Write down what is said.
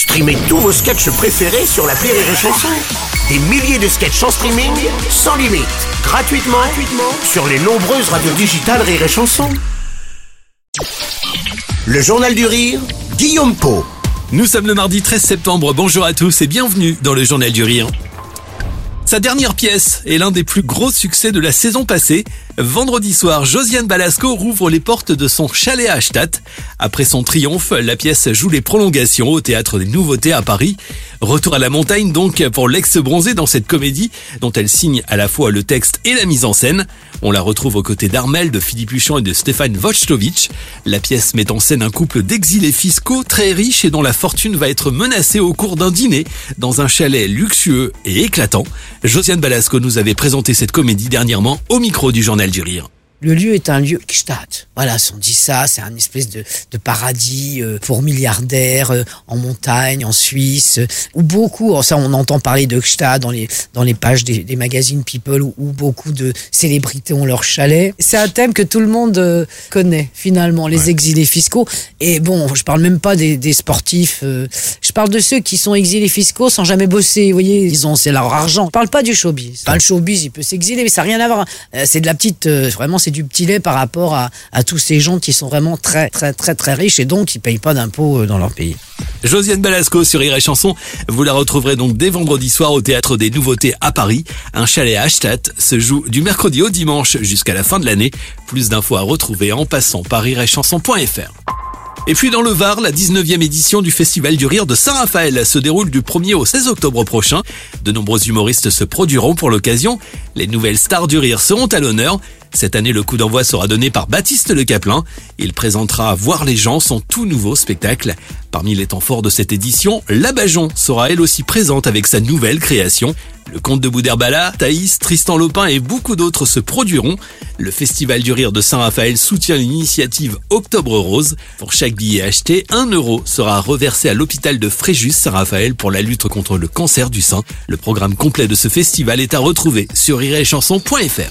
Streamez tous vos sketchs préférés sur la Rire et Chanson. Des milliers de sketchs en streaming, sans limite, gratuitement, gratuitement sur les nombreuses radios digitales Rire et Chanson. Le Journal du Rire, Guillaume Po. Nous sommes le mardi 13 septembre, bonjour à tous et bienvenue dans le Journal du Rire. Sa dernière pièce est l'un des plus gros succès de la saison passée. Vendredi soir, Josiane Balasco rouvre les portes de son chalet à Stadt. Après son triomphe, la pièce joue les prolongations au Théâtre des Nouveautés à Paris. Retour à la montagne donc pour l'ex-bronzé dans cette comédie dont elle signe à la fois le texte et la mise en scène. On la retrouve aux côtés d'Armel, de Philippe Huchon et de Stéphane Wojtowicz. La pièce met en scène un couple d'exilés fiscaux très riches et dont la fortune va être menacée au cours d'un dîner dans un chalet luxueux et éclatant. Josiane Balasco nous avait présenté cette comédie dernièrement au micro du Journal du Rire. Le lieu est un lieu Gstaad. Voilà, si on dit ça, c'est un espèce de, de paradis euh, pour milliardaires euh, en montagne, en Suisse, euh, où beaucoup, ça on entend parler de Gstaad dans les, dans les pages des, des magazines People, où, où, beaucoup de célébrités ont leur chalet. C'est un thème que tout le monde euh, connaît finalement, les Ouais. exilés fiscaux. Et bon, je parle même pas des, des sportifs, je parle de ceux qui sont exilés fiscaux sans jamais bosser. Vous voyez, ils ont, c'est leur argent. Je parle pas du showbiz. Enfin, le showbiz, il peut s'exiler, mais ça n'a rien à voir. C'est de la petite, vraiment, c'est du petit lait par rapport à, tous ces gens qui sont vraiment très, très, très, très riches et donc qui payent pas d'impôts euh, dans leur pays. Josiane Balasco sur Rire Chanson. Vous la retrouverez donc dès vendredi soir au Théâtre des Nouveautés à Paris. Un chalet à Stadt se joue du mercredi au dimanche jusqu'à la fin de l'année. Plus d'infos à retrouver en passant par rireetchanson.fr. Et puis dans le Var, la 19e édition du Festival du Rire de Saint-Raphaël se déroule du 1er au 16 octobre prochain. De nombreux humoristes se produiront pour l'occasion. Les nouvelles stars du rire seront à l'honneur. Cette année, le coup d'envoi sera donné par Baptiste Le Caplin. Il présentera Voir les gens, son tout nouveau spectacle. Parmi les temps forts de cette édition, La Bajon sera elle aussi présente avec sa nouvelle création. Le comte de Bouderbala, Thaïs, Tristan Lopin et beaucoup d'autres se produiront. Le Festival du Rire de Saint-Raphaël soutient l'initiative Octobre Rose. Pour chaque billet acheté, un euro sera reversé à l'hôpital de Fréjus Saint-Raphaël pour la lutte contre le cancer du sein. Le programme complet de ce festival est à retrouver sur rireetchanson.fr.